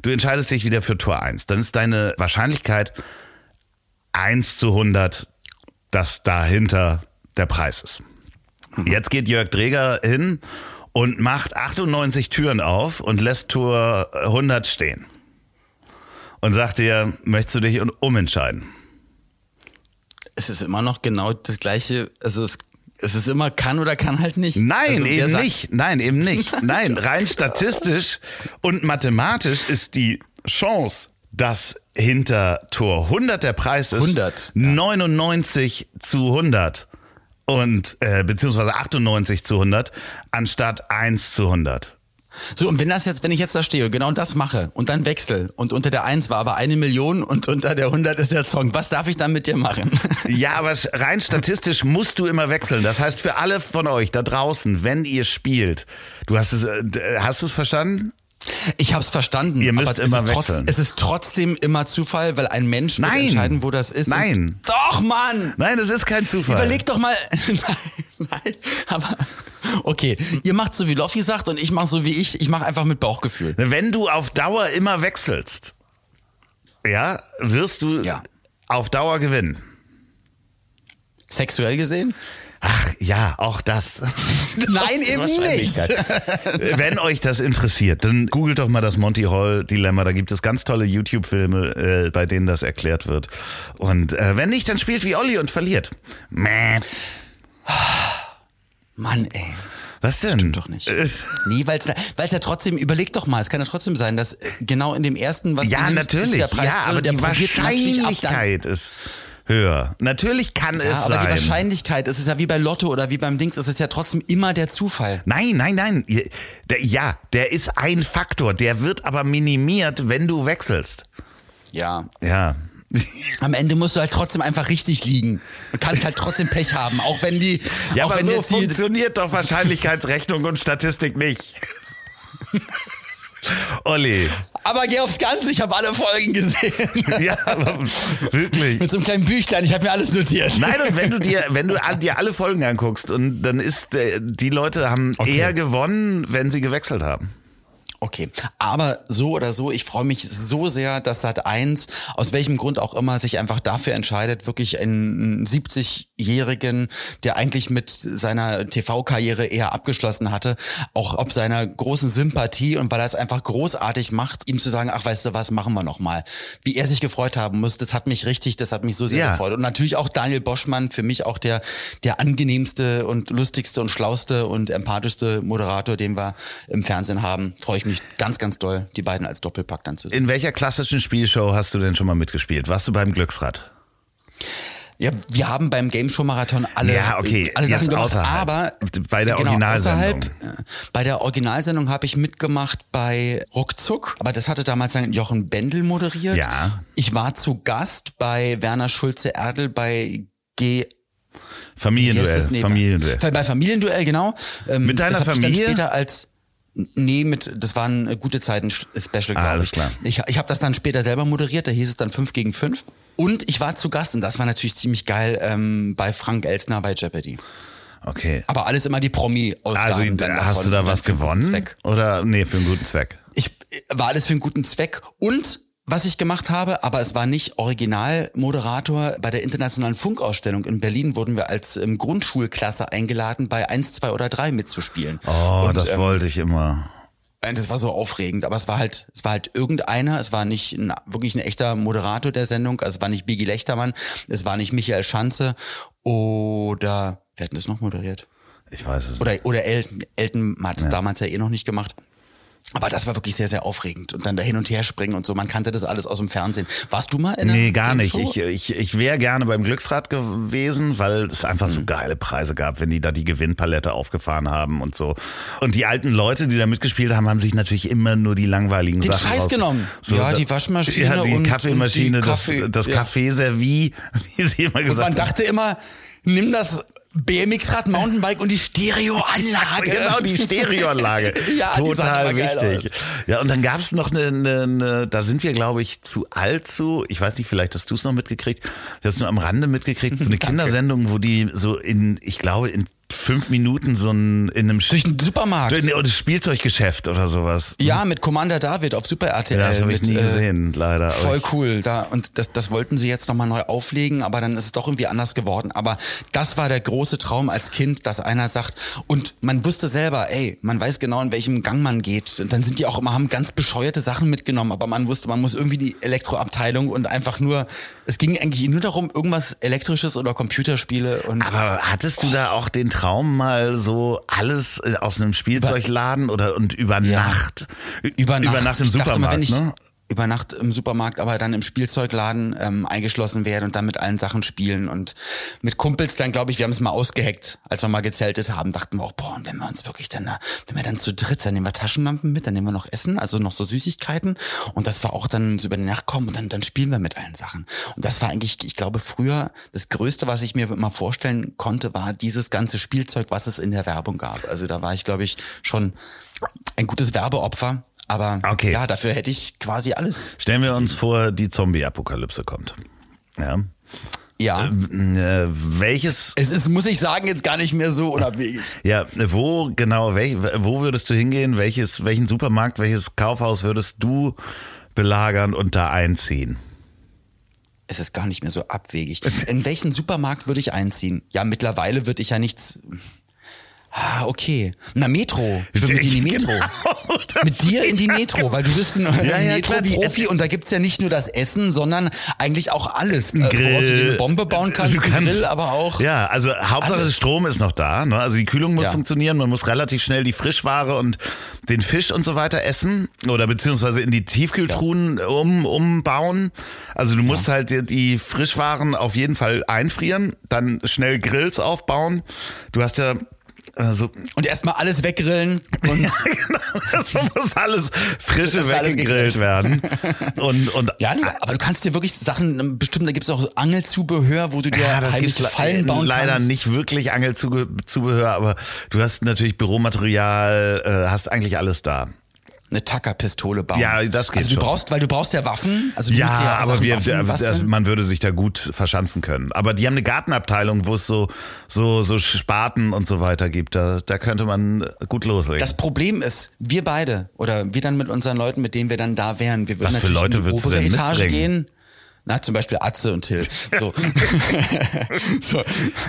Du entscheidest dich wieder für Tor 1. Dann ist deine Wahrscheinlichkeit 1 zu 100, dass dahinter der Preis ist. Jetzt geht Jörg Dreger hin und macht 98 Türen auf und lässt Tor 100 stehen. Und sagt dir, möchtest du dich umentscheiden? Es ist immer noch genau das gleiche, also es, es ist immer kann oder kann halt nicht. Nein, also, eben nicht. Nein, eben nicht. Nein, rein statistisch und mathematisch ist die Chance, dass hinter Tor 100 der Preis ist 100, ja. 99 zu 100 und äh, beziehungsweise 98 zu 100 anstatt 1 zu 100. So, und wenn das jetzt, wenn ich jetzt da stehe, genau das mache und dann wechsel und unter der 1 war aber eine Million und unter der 100 ist der Song, was darf ich dann mit dir machen? Ja, aber rein statistisch musst du immer wechseln. Das heißt, für alle von euch da draußen, wenn ihr spielt, du hast es, äh, hast du es verstanden? Ich hab's verstanden. Ihr müsst aber immer es ist, trotz, wechseln. es ist trotzdem immer Zufall, weil ein Mensch Nein. entscheiden, wo das ist. Nein. Doch, Mann! Nein, es ist kein Zufall. Überleg doch mal. nein, nein, aber okay. Ihr macht so wie Loffi sagt und ich mach so wie ich. Ich mache einfach mit Bauchgefühl. Wenn du auf Dauer immer wechselst, ja, wirst du Ja. auf Dauer gewinnen. Sexuell gesehen? Ach ja, auch das. Nein, eben nicht. Wenn euch das interessiert, dann googelt doch mal das Monty Hall Dilemma. Da gibt es ganz tolle YouTube-Filme, äh, bei denen das erklärt wird. Und äh, wenn nicht, dann spielt wie Olli und verliert. Mäh. Mann, ey. Was denn? Stimmt doch nicht. Nee, weil es ja trotzdem, überleg doch mal, es kann ja trotzdem sein, dass äh, genau in dem ersten, was Ja, du nimmst, natürlich. ist der Preis ja, drin aber der die. Wahrscheinlichkeit ist höher. Natürlich kann Ja, es aber sein. die Wahrscheinlichkeit, es ist ja wie bei Lotto oder wie beim Dings, es ist ja trotzdem immer der Zufall. Nein, nein, nein. Der, ja, der ist ein Faktor. Der wird aber minimiert, wenn du wechselst. Ja. Ja. Am Ende musst du halt trotzdem einfach richtig liegen und kannst halt trotzdem Pech haben, auch wenn die, Ja, auch aber wenn so funktioniert doch Wahrscheinlichkeitsrechnung und Statistik nicht. Olli. aber geh aufs Ganze, ich habe alle Folgen gesehen. Ja, aber wirklich. Mit so einem kleinen Büchlein, ich habe mir alles notiert. Nein, und wenn du dir, wenn du dir alle Folgen anguckst und dann ist, äh, die Leute haben Okay. eher gewonnen, wenn sie gewechselt haben. Okay, aber so oder so, ich freue mich so sehr, dass Sat 1 aus welchem Grund auch immer sich einfach dafür entscheidet, wirklich einen 70-Jährigen, der eigentlich mit seiner TV-Karriere eher abgeschlossen hatte, auch ob seiner großen Sympathie und weil er es einfach großartig macht, ihm zu sagen, ach weißt du was, machen wir noch mal. Wie er sich gefreut haben muss, das hat mich richtig, das hat mich so sehr Ja. gefreut. Und natürlich auch Daniel Boschmann, für mich auch der, der angenehmste und lustigste und schlauste und empathischste Moderator, den wir im Fernsehen haben. Freue ich mich ganz, ganz doll, die beiden als Doppelpack dann zu sehen. In welcher klassischen Spielshow hast du denn schon mal mitgespielt? Warst du beim Glücksrad? Ja, wir haben beim Game Show Marathon alle, Ja, okay, alle Sachen jetzt gemacht, außerhalb. aber Bei der genau, Originalsendung. außerhalb, äh, bei der Originalsendung habe ich mitgemacht bei Ruckzuck, aber das hatte damals dann Jochen Bendel moderiert. Ja. Ich war zu Gast bei Werner Schulze Erdel bei G Familienduell. das? Nee, Familienduell. Bei, bei Familienduell, genau. Ähm, Mit deiner Familie? Ich dann später als Nee, mit, das war ein äh, gute Zeiten Special, Ah, glaube alles ich. klar. Ich, ich habe das dann später selber moderiert, da hieß es dann 5 gegen 5. Und ich war zu Gast und das war natürlich ziemlich geil ähm, bei Frank Elsner bei Jeopardy. Okay. Aber alles immer die Promi-Ausgaben. Also dann hast du da was gewonnen? Oder nee, für einen guten Zweck. Ich war alles für einen guten Zweck und was ich gemacht habe, aber es war nicht Originalmoderator. Bei der internationalen Funkausstellung in Berlin wurden wir als ähm, Grundschulklasse eingeladen, bei 1, 2 oder 3 mitzuspielen. Oh, Und, das ähm, wollte ich immer. Das war so aufregend, aber es war halt, es war halt irgendeiner, es war nicht ein, wirklich ein echter Moderator der Sendung, also es war nicht Biggie Lechtermann, es war nicht Michael Schanze oder, wer hat denn das noch moderiert? Ich weiß es. Oder, oder Elton, Elton hat es damals ja eh noch nicht gemacht. Aber das war wirklich sehr, sehr aufregend. Und dann da hin und her springen und so. Man kannte das alles aus dem Fernsehen. Warst du mal in einer Nee, gar nicht. Game-Show? Ich, ich, ich wäre gerne beim Glücksrad gewesen, weil es einfach Hm. so geile Preise gab, wenn die da die Gewinnpalette aufgefahren haben und so. Und die alten Leute, die da mitgespielt haben, haben sich natürlich immer nur die langweiligen Den Sachen Scheiß raus- genommen. Ja, die Waschmaschine ja, die und- Kaffeemaschine, und die Kaffee- das, das ja. Kaffeeservie, wie sie immer Und gesagt man haben. dachte immer, nimm das BMX-Rad, Mountainbike und die Stereoanlage. Genau, die Stereoanlage. Ja, Total wichtig. Ja, und dann gab es noch eine, eine, eine, da sind wir, glaube ich, zu alt zu. Ich weiß nicht, vielleicht hast du es noch mitgekriegt. Du hast nur am Rande mitgekriegt, so eine Kindersendung, wo die so in, ich glaube, in fünf Minuten so ein, in einem Durch den Supermarkt. Durch ein Spielzeuggeschäft oder sowas. Ja, mit Commander David auf Super RTL. Ja, das habe ich mit, nie äh, gesehen, leider. Aber Voll cool. Da, und das, das wollten sie jetzt nochmal neu auflegen, aber dann ist es doch irgendwie anders geworden. Aber das war der große Traum als Kind, dass einer sagt, und man wusste selber, ey, man weiß genau, in welchem Gang man geht. Und dann sind die auch immer, haben ganz bescheuerte Sachen mitgenommen, aber man wusste, man muss irgendwie die Elektroabteilung und einfach nur, es ging eigentlich nur darum, irgendwas Elektrisches oder Computerspiele und Aber hattest du da auch den Traum mal so alles äh, aus einem Spielzeugladen oder und über Nacht? über Nacht, Über Nacht im ich dachte Supermarkt, mal, wenn ich ne? Über Nacht im Supermarkt, aber dann im Spielzeugladen ähm, eingeschlossen werden und dann mit allen Sachen spielen und mit Kumpels dann, glaube ich, wir haben es mal ausgeheckt, als wir mal gezeltet haben, dachten wir auch, boah, und wenn wir uns wirklich dann, da- wenn wir dann zu dritt, dann nehmen wir Taschenlampen mit, dann nehmen wir noch Essen, also noch so Süßigkeiten und das war auch dann so über die Nacht kommen und dann, dann spielen wir mit allen Sachen. Und das war eigentlich, ich glaube, früher das Größte, was ich mir immer vorstellen konnte, war dieses ganze Spielzeug, was es in der Werbung gab. Also da war ich, glaube ich, schon ein gutes Werbeopfer. Aber Okay. ja, dafür hätte ich quasi alles. Stellen wir uns vor, die Zombie-Apokalypse kommt. Ja. Ja. Äh, welches, Es ist, muss ich sagen, jetzt gar nicht mehr so unabwegig. ja, wo genau, welch, wo würdest du hingehen? Welches, welchen Supermarkt, welches Kaufhaus würdest du belagern und da einziehen? Es ist gar nicht mehr so abwegig. In welchen Supermarkt würde ich einziehen? Ja, mittlerweile würde ich ja nichts. Ah, okay. Na, Metro. Ich will mit dir in die Metro. Genau, mit dir in die Metro, weil du bist ein Ja, ja, Metro-Profi und da gibt's ja nicht nur das Essen, sondern eigentlich auch alles. Äh, woraus du dir eine Bombe bauen kannst, Du ein Grill, aber auch. Ja, also Hauptsache Alles. Strom ist noch da. Ne? Also die Kühlung muss Ja. funktionieren. Man muss relativ schnell die Frischware und den Fisch und so weiter essen oder beziehungsweise in die Tiefkühltruhen um, umbauen. Also du musst halt die, die Frischwaren auf jeden Fall einfrieren, dann schnell Grills aufbauen. Du hast ja also Und erstmal alles weggrillen und ja, genau, das muss alles frisch Das wird alles weggegrillt werden. Und, und Ja, aber du kannst dir wirklich Sachen, bestimmt, da gibt's auch Angelzubehör, wo du dir Ja, das heimlich Fallen bauen leider kannst. nicht wirklich Angelzubehör, aber du hast natürlich Büromaterial, äh, hast eigentlich alles da. Eine Tackerpistole bauen. Ja, das geht Also du schon. brauchst, weil du brauchst ja Waffen. Also du Ja, ja aber wir, Waffen man würde sich da gut verschanzen können. Aber die haben eine Gartenabteilung, wo es so, so, so Spaten und so weiter gibt. Da, da könnte man gut loslegen. Das Problem ist, wir beide oder wir dann mit unseren Leuten, mit denen wir dann da wären, wir würden Was für natürlich Leute in die obere Etage mitbringen? gehen. Na, zum Beispiel Atze und Till. So. so.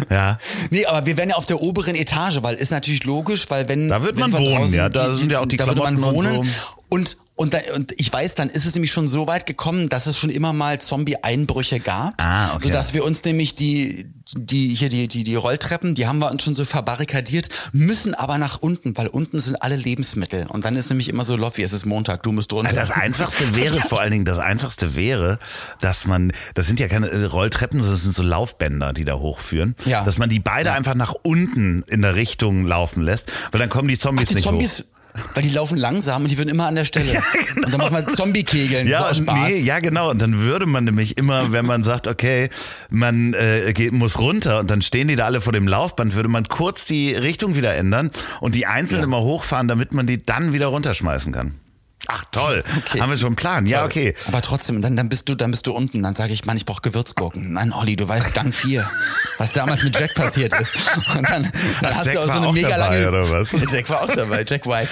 Ja. Nee, aber wir wären ja auf der oberen Etage, weil ist natürlich logisch, weil wenn. Da wird wenn man wir wohnen, ja, da sind ja auch die da würde man Klamotten und wohnen. so. Und, und, da, und ich weiß, dann ist es nämlich schon so weit gekommen, dass es schon immer mal Zombie-Einbrüche gab. Ah, okay. Sodass wir uns nämlich die, die, hier die, die, die Rolltreppen, die haben wir uns schon so verbarrikadiert, müssen aber nach unten, weil unten sind alle Lebensmittel. Und dann ist nämlich immer so, Loffi, es ist Montag, du musst runter. Das Einfachste wäre vor allen Dingen, das Einfachste wäre, dass man, das sind ja keine äh, Rolltreppen, das sind so Laufbänder, die da hochführen, Ja. dass man die beide einfach nach unten in der Richtung laufen lässt, weil dann kommen die Zombies die nicht Zombies, weil die laufen langsam und die würden immer an der Stelle. Und dann machen wir Zombie-Kegeln. Ja, so aus Spaß. nee, ja, genau. Und dann würde man nämlich immer, wenn man sagt, okay, man äh, geht, muss runter und dann stehen die da alle vor dem Laufband, würde man kurz die Richtung wieder ändern und die einzeln immer hochfahren, damit man die dann wieder runterschmeißen kann. Ach toll, Okay. haben wir schon einen Plan. Ja, okay. Aber trotzdem, dann, dann bist du, dann bist du unten. Dann sage ich, Mann, ich brauche Gewürzgurken. Nein, Olli, du weißt Gang 4, was damals mit Jack passiert ist. Und dann, dann hast Jack du auch so eine auch mega dabei, lange. oder was? Jack war auch dabei, Jack White.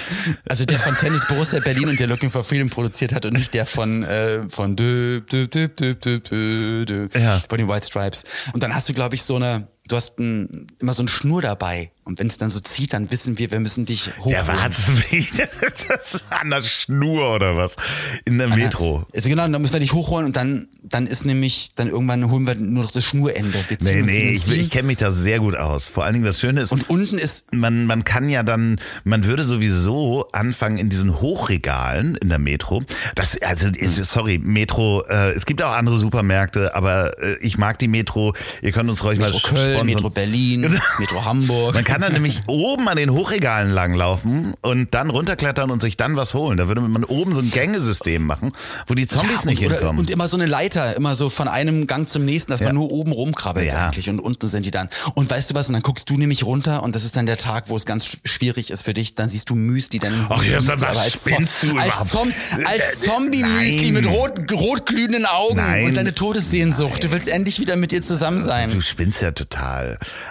Also der von Tennis Borussia Berlin und der Looking for Freedom produziert hat und nicht der von äh, von dü, dü, dü, dü, dü, dü, dü, Ja. von den White Stripes. Und dann hast du, glaube ich, so eine, du hast ein, immer so eine Schnur dabei. Und wenn es dann so zieht, dann wissen wir, wir müssen dich hochholen. Der war das ist an der Schnur oder was? In der Metro. Also genau, dann müssen wir dich hochholen und dann, dann ist nämlich, dann irgendwann holen wir nur noch das Schnurende. Wir Nee, nee, ich, ich kenne mich da sehr gut aus. Vor allen Dingen das Schöne ist, und unten ist, man, man kann ja dann, man würde sowieso anfangen in diesen Hochregalen in der Metro. Das, also, ist- sorry, Metro, äh, es gibt auch andere Supermärkte, aber äh, ich mag die Metro. Ihr könnt uns ruhig Metro mal Köln, sponsern. Metro Berlin, Metro Hamburg. Man kann dann nämlich oben an den Hochregalen langlaufen und dann runterklettern und sich dann was holen. Da würde man oben so ein Gängesystem machen, wo die Zombies Ja, nicht oder, hinkommen. und immer so eine Leiter, immer so von einem Gang zum nächsten, dass Ja. man nur oben rumkrabbelt Ja. eigentlich und unten sind die dann. Und weißt du was, und dann guckst du nämlich runter und das ist dann der Tag, wo es ganz sch- schwierig ist für dich, dann siehst du Müsli, dann Ach ja, Müsli, aber als, spinnst du als? Zom als Zombie-Müsli Nein. mit rot, rotglühenden Augen Nein. und deine Todessehnsucht. Du willst endlich wieder mit ihr zusammen sein. Du spinnst ja total.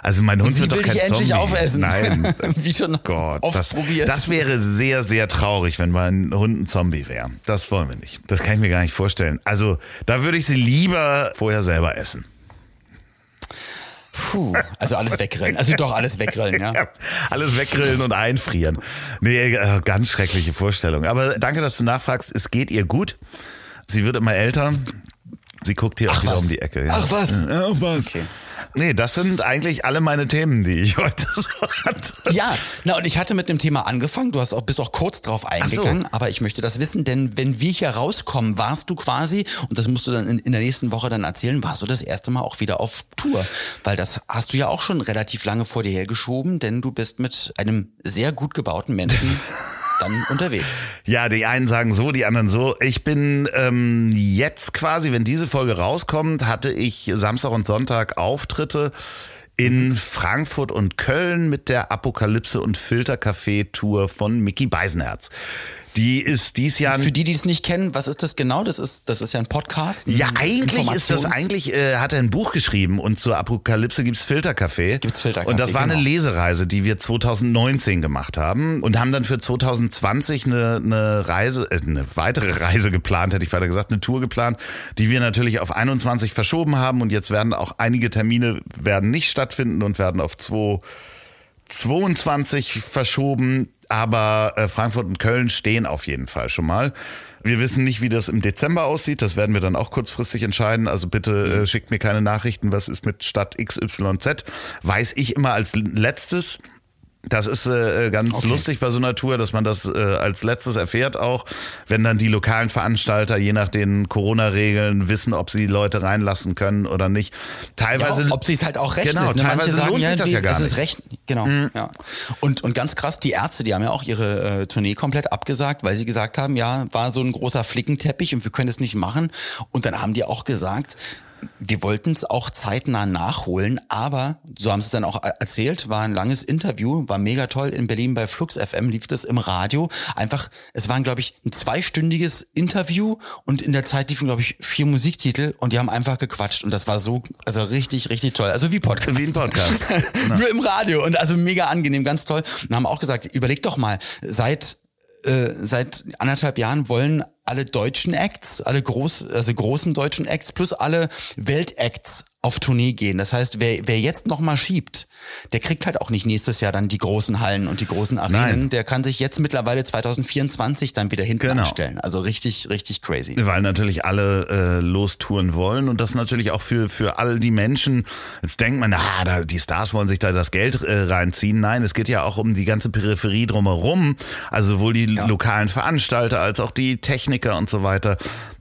Also mein Hund wird doch kein endlich Zombie. aufessen. Nein. Wie schon Gott, oft das, probiert. das wäre sehr, sehr traurig, wenn mein Hund ein Zombie wäre. Das wollen wir nicht. Das kann ich mir gar nicht vorstellen. Also da würde ich sie lieber vorher selber essen. Puh, also alles weggrillen. Also doch alles weggrillen, ja. Alles weggrillen und einfrieren. Nee, äh, ganz schreckliche Vorstellung. Aber danke, dass du nachfragst. Es geht ihr gut. Sie wird immer älter. Sie guckt hier auch wieder was? um die Ecke. Ja. Ach was? Ach was. Okay. Nee, das sind eigentlich alle meine Themen, die ich heute so hatte. Ja, na und ich hatte mit dem Thema angefangen, du hast auch bist auch kurz drauf eingegangen, aber ich möchte das wissen, denn wenn wir hier rauskommen, warst du quasi, und das musst du dann in, in der nächsten Woche dann erzählen, warst du das erste Mal auch wieder auf Tour, weil das hast du ja auch schon relativ lange vor dir hergeschoben, denn du bist mit einem sehr gut gebauten Menschen dann unterwegs. Ja, die einen sagen so, die anderen so. Ich bin ähm, jetzt quasi, wenn diese Folge rauskommt, hatte ich Samstag und Sonntag Auftritte in Frankfurt und Köln mit der Apokalypse und Filtercafé-Tour von Mickey Beisenherz. Die ist dies Jahr Für die, die es nicht kennen, was ist das genau? Das ist, das ist ja ein Podcast. ein Ja, eigentlich ist das eigentlich, äh, hat er ein Buch geschrieben und zur Apokalypse gibt's Filtercafé. Gibt's Filtercafé, Und das war eine genau. Lesereise, die wir 2019 gemacht haben und haben dann für 2020 eine, eine Reise, äh, eine weitere Reise geplant, hätte ich weiter gesagt, eine Tour geplant, die wir natürlich auf 21 verschoben haben und jetzt werden auch einige Termine werden nicht stattfinden und werden auf 2 22 verschoben, aber äh, Frankfurt und Köln stehen auf jeden Fall schon mal. Wir wissen nicht, wie das im Dezember aussieht. Das werden wir dann auch kurzfristig entscheiden. Also bitte äh, schickt mir keine Nachrichten, was ist mit Stadt XYZ. Weiß ich immer als letztes. Das ist äh, ganz okay. lustig bei so einer Tour, dass man das äh, als letztes erfährt auch, wenn dann die lokalen Veranstalter je nach den Corona-Regeln wissen, ob sie Leute reinlassen können oder nicht. Teilweise, ja, ob sie es halt auch rechnen. Genau, ne? teilweise Manche sagen, lohnt sich ja, das ja gar es nicht. ist recht, genau. Mhm. Ja. Und und ganz krass, die Ärzte, die haben ja auch ihre äh, Tournee komplett abgesagt, weil sie gesagt haben, ja, war so ein großer Flickenteppich und wir können es nicht machen. Und dann haben die auch gesagt, wir wollten es auch zeitnah nachholen, aber so haben sie es dann auch erzählt, war ein langes Interview, war mega toll in Berlin bei Flux FM, lief das im Radio. Einfach, es war, glaube ich, ein zweistündiges Interview und in der Zeit liefen, glaube ich, vier Musiktitel und die haben einfach gequatscht und das war so, also richtig, richtig toll. Also wie Podcast. Wie ein Podcast. Nur im Radio und also mega angenehm, ganz toll. Und haben auch gesagt, überleg doch mal, seit äh, seit anderthalb Jahren wollen alle deutschen Acts, alle groß, also großen deutschen Acts plus alle Weltacts auf Tournee gehen. Das heißt, wer, wer jetzt noch mal schiebt, der kriegt halt auch nicht nächstes Jahr dann die großen Hallen und die großen Arenen. Nein. Der kann sich jetzt mittlerweile 2024 dann wieder hinten Genau. anstellen. Also richtig, richtig crazy. Weil natürlich alle äh, lostouren wollen und das natürlich auch für, für all die Menschen, jetzt denkt man, ah, da, die Stars wollen sich da das Geld äh, reinziehen. Nein, es geht ja auch um die ganze Peripherie drumherum, also sowohl die lokalen Veranstalter als auch die Techniker und so weiter.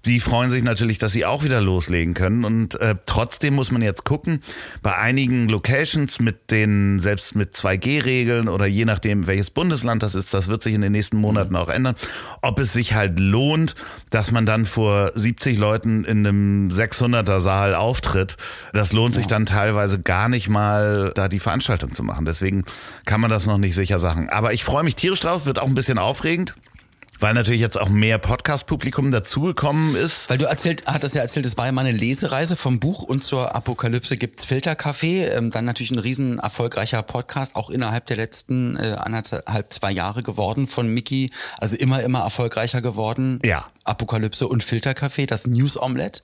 Die freuen sich natürlich, dass sie auch wieder loslegen können und äh, trotzdem muss man jetzt gucken, bei einigen Locations mit den, selbst mit 2G-Regeln oder je nachdem, welches Bundesland das ist, das wird sich in den nächsten Monaten auch ändern, ob es sich halt lohnt, dass man dann vor 70 Leuten in einem 600er Saal auftritt. Das lohnt sich dann teilweise gar nicht mal, da die Veranstaltung zu machen. Deswegen kann man das noch nicht sicher sagen. Aber ich freue mich tierisch drauf, wird auch ein bisschen aufregend. Weil natürlich jetzt auch mehr Podcast-Publikum dazugekommen ist. Weil du erzählt, hat das ja erzählt, es war ja mal eine Lesereise vom Buch und zur Apokalypse gibt's Filterkaffee. Ähm, dann natürlich ein riesen erfolgreicher Podcast, auch innerhalb der letzten äh, anderthalb, zwei Jahre geworden von Mickey. Also immer, immer erfolgreicher geworden. Ja. Apokalypse und Filterkaffee, das News Omelette.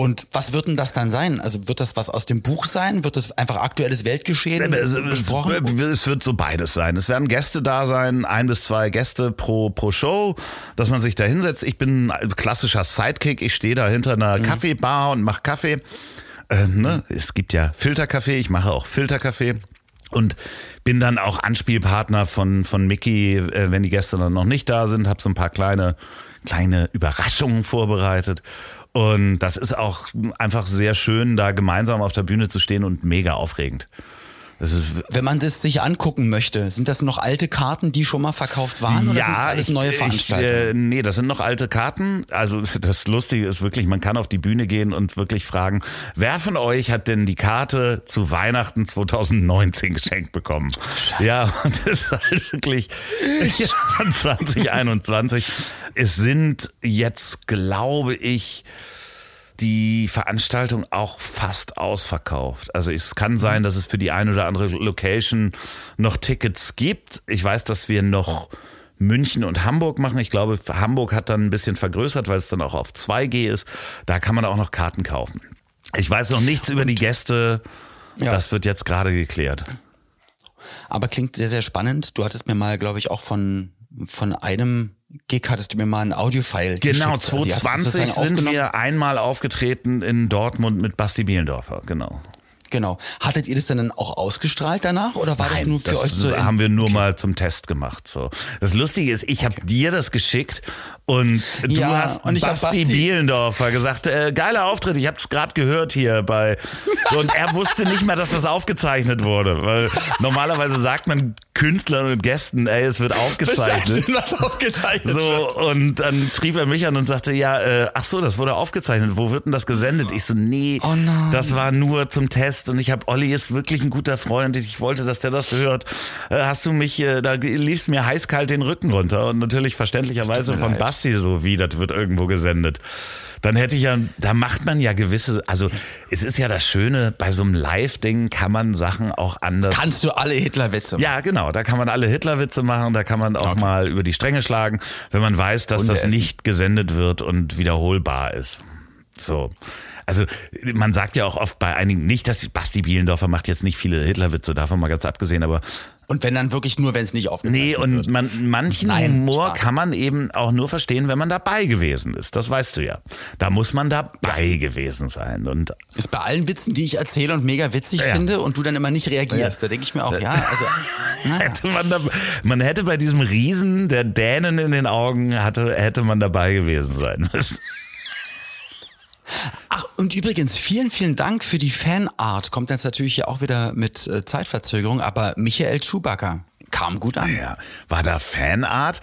Und was wird denn das dann sein? Also wird das was aus dem Buch sein? Wird das einfach aktuelles Weltgeschehen Es, es, besprochen? es wird so beides sein. Es werden Gäste da sein, ein bis zwei Gäste pro, pro Show, dass man sich da hinsetzt. Ich bin ein klassischer Sidekick. Ich stehe da hinter einer Mhm. Kaffeebar und mache Kaffee. Äh, ne? Es gibt ja Filterkaffee, ich mache auch Filterkaffee. Und bin dann auch Anspielpartner von, von Mickey, äh, wenn die Gäste dann noch nicht da sind, habe so ein paar kleine, kleine Überraschungen vorbereitet. Und das ist auch einfach sehr schön, da gemeinsam auf der Bühne zu stehen und mega aufregend. Wenn man das sich angucken möchte, sind das noch alte Karten, die schon mal verkauft waren oder sind das alles ich- neue ich, Veranstaltungen? äh, nee, das sind noch alte Karten. Also das Lustige ist wirklich, man kann auf die Bühne gehen und wirklich fragen, wer von euch hat denn die Karte zu Weihnachten 2019 geschenkt bekommen? Ja, und das ist halt wirklich ja, 2021. Es sind jetzt, glaube ich, die Veranstaltung auch fast ausverkauft. Also es kann sein, dass es für die eine oder andere Location noch Tickets gibt. Ich weiß, dass wir noch München und Hamburg machen. Ich glaube, Hamburg hat dann ein bisschen vergrößert, weil es dann auch auf 2G ist. Da kann man auch noch Karten kaufen. Ich weiß noch nichts über die Gäste. Ja. Das wird jetzt gerade geklärt. Aber klingt sehr, sehr spannend. Du hattest mir mal, glaube ich, auch von, von einem Gig hattest du mir mal ein Audiofile Genau, geschickt. Also ihr habt 2020 sozusagen sind wir einmal aufgetreten in Dortmund mit Basti Bielendorfer, genau. Genau. Hattet ihr das denn dann auch ausgestrahlt danach oder war das Nein, nur für das euch so? haben wir nur mal zum Test gemacht. So. Das Lustige ist, ich habe dir das geschickt und du Ja, hast und ich Basti, Basti- Bielendorfer gesagt, äh, geiler Auftritt, ich habe es gerade gehört hier bei. Und er wusste nicht mal, dass das aufgezeichnet wurde, weil normalerweise sagt man Künstlern und Gästen, ey, es wird aufgezeichnet. Was aufgezeichnet So, wird. und dann schrieb er mich an und sagte, ja, äh, ach so, das wurde aufgezeichnet. Wo wird denn das gesendet? Ich so, nee, Oh das war nur zum Test. Und ich habe, Olli ist wirklich ein guter Freund. Ich wollte, dass der das hört. Äh, hast du mich, äh, da liefst mir heißkalt den Rücken runter. Und natürlich verständlicherweise von leid. Basti so, wie, das wird irgendwo gesendet. Dann hätte ich ja, da macht man ja gewisse, also es ist ja das Schöne, bei so einem Live-Ding kann man Sachen auch anders Kannst du alle Hitlerwitze machen? ja, genau. Da kann man alle Hitlerwitze machen, da kann man auch mal über die Stränge schlagen, wenn man weiß, dass Hunde das essen. nicht gesendet wird und wiederholbar ist. So. Also man sagt ja auch oft bei einigen, nicht, dass Basti Bielendorfer macht jetzt nicht viele Hitlerwitze, davon mal ganz abgesehen, aber Und wenn dann wirklich nur, wenn es nicht aufgezeichnet Nee, und wird. man, manchen Nein, Humor Spaß. kann man eben auch nur verstehen, wenn man dabei gewesen ist. Das weißt du ja. Da muss man dabei gewesen sein. Und Ist bei allen Witzen, die ich erzähle und mega witzig Ja. finde und du dann immer nicht reagierst. Da denke ich mir auch, ja, also. Hätte man, da, man hätte bei diesem Riesen der Dänen in den Augen, hatte, hätte man dabei gewesen sein müssen. Und übrigens, vielen, vielen Dank für die Fanart. Kommt jetzt natürlich hier auch wieder mit äh, Zeitverzögerung, aber Michael Schubacker kam gut an. Ja. War da Fanart?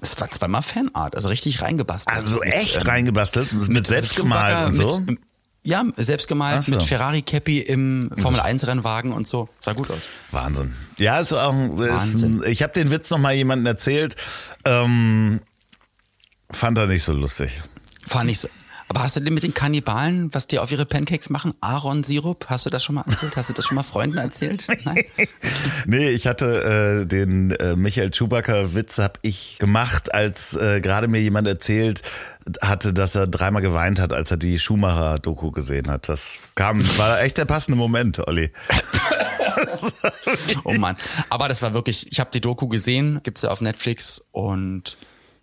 Es war zweimal Fanart, also richtig reingebastelt. Also Mit, echt ähm, reingebastelt? Mit, selbstgemalt Chewbacca und so? Mit, ja, selbstgemalt so. mit Ferrari-Cappy im Formel-1-Rennwagen und so. Sah gut aus. Wahnsinn. Ja, ist auch ein, ist ein, ich habe den Witz noch mal jemandem erzählt. Ähm, fand er nicht so lustig. Fand ich so. Aber hast du den mit den Kannibalen, was die auf ihre Pancakes machen? Aaron-Sirup? Hast du das schon mal erzählt? Hast du das schon mal Freunden erzählt? Nein? Nee, ich hatte äh, den äh, Michael Schubacker-Witz hab ich gemacht, als äh, gerade mir jemand erzählt hatte, dass er dreimal geweint hat, als er die Schumacher-Doku gesehen hat. Das kam, war echt der passende Moment, Olli. Oh Mann. Aber das war wirklich, ich habe die Doku gesehen, gibt's ja auf Netflix und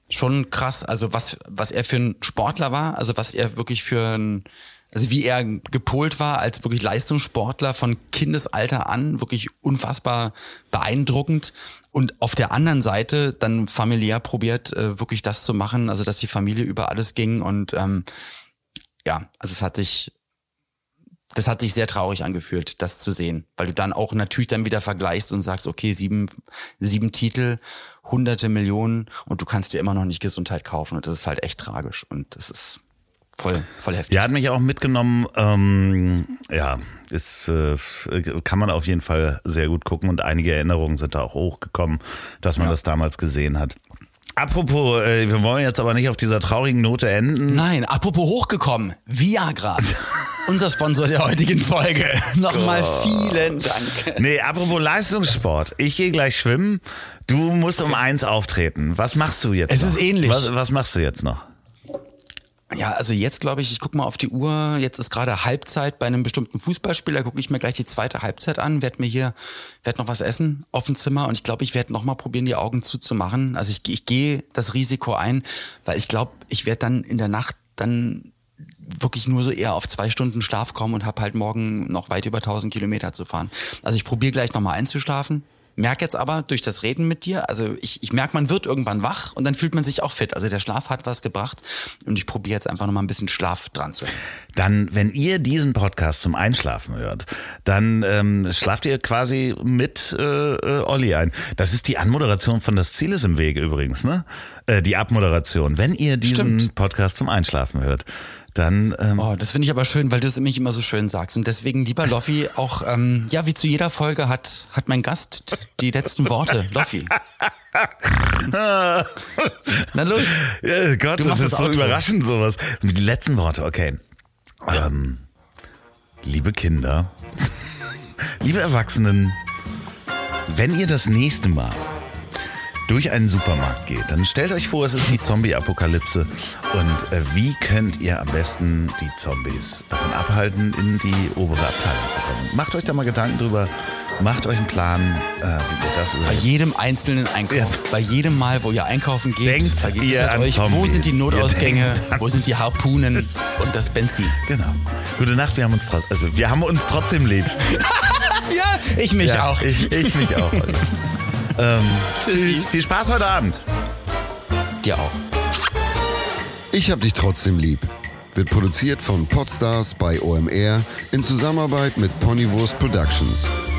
schon krass, also was, was er für ein Sportler war, also was er wirklich für ein, also wie er gepolt war als wirklich Leistungssportler von Kindesalter an, wirklich unfassbar beeindruckend. Und auf der anderen Seite dann familiär probiert, äh, wirklich das zu machen, also dass die Familie über alles ging und ähm, ja, also es hat sich das hat sich sehr traurig angefühlt, das zu sehen, weil du dann auch natürlich dann wieder vergleichst und sagst, okay, sieben, sieben Titel, hunderte Millionen und du kannst dir immer noch nicht Gesundheit kaufen und das ist halt echt tragisch und das ist voll, voll heftig. Ja, hat mich auch mitgenommen. Ähm, ja, ist, äh, kann man auf jeden Fall sehr gut gucken und einige Erinnerungen sind da auch hochgekommen, dass man Ja. das damals gesehen hat. Apropos, äh, wir wollen jetzt aber nicht auf dieser traurigen Note enden. Nein, apropos hochgekommen, Viagra. Unser Sponsor der heutigen Folge. Nochmal vielen Dank. Nee, apropos Leistungssport. Ich gehe gleich schwimmen. Du musst um eins auftreten. Was machst du jetzt? Es noch? ist ähnlich. Was, was machst du jetzt noch? Ja, also jetzt glaube ich, ich gucke mal auf die Uhr. Jetzt ist gerade Halbzeit bei einem bestimmten Fußballspiel. Da gucke ich mir gleich die zweite Halbzeit an, werde mir hier, werde noch was essen auf dem Zimmer und ich glaube, ich werde noch mal probieren, die Augen zuzumachen. Also ich, ich gehe das Risiko ein, weil ich glaube, ich werde dann in der Nacht dann wirklich nur so eher auf zwei Stunden Schlaf kommen und habe halt morgen noch weit über 1000 Kilometer zu fahren. Also ich probiere gleich noch mal einzuschlafen. Merke jetzt aber durch das Reden mit dir, also ich, ich merke, man wird irgendwann wach und dann fühlt man sich auch fit. Also der Schlaf hat was gebracht und ich probiere jetzt einfach noch mal ein bisschen Schlaf dran zu hängen. Dann, wenn ihr diesen Podcast zum Einschlafen hört, dann ähm, schlaft ihr quasi mit äh, äh, Olli ein. Das ist die Anmoderation von Das Ziel ist im Wege übrigens, ne? Äh, die Abmoderation. Wenn ihr diesen Stimmt. Podcast zum Einschlafen hört, dann ähm, Oh, das finde ich aber schön, weil du es mich immer so schön sagst. Und deswegen, lieber Loffi, auch, ähm, ja, wie zu jeder Folge hat, hat mein Gast die letzten Worte. Loffi. Na los. Ja, Gott, das ist das so überraschend sowas. Die letzten Worte, okay. Ähm, liebe Kinder, liebe Erwachsenen, wenn ihr das nächste Mal durch einen Supermarkt geht, dann stellt euch vor, es ist die Zombie-Apokalypse. Und äh, wie könnt ihr am besten die Zombies davon abhalten, in die obere Abteilung zu kommen? Macht euch da mal Gedanken drüber, macht euch einen Plan, äh, wie ihr das Bei überlebt. jedem einzelnen Einkauf, Ja. bei jedem Mal, wo ihr einkaufen geht, Denkt vergewissert ihr an euch, wo Zombies. sind die Notausgänge, wo sind die Harpunen und das Benzin. Genau. Gute Nacht, wir haben uns, also, wir haben uns trotzdem lieb. Ja, ich mich Ja, auch. Ich, ich mich auch. Ähm, tschüss. Viel Spaß heute Abend. Dir auch. Ich hab dich trotzdem lieb. Wird produziert von Podstars bei OMR in Zusammenarbeit mit Ponywurst Productions.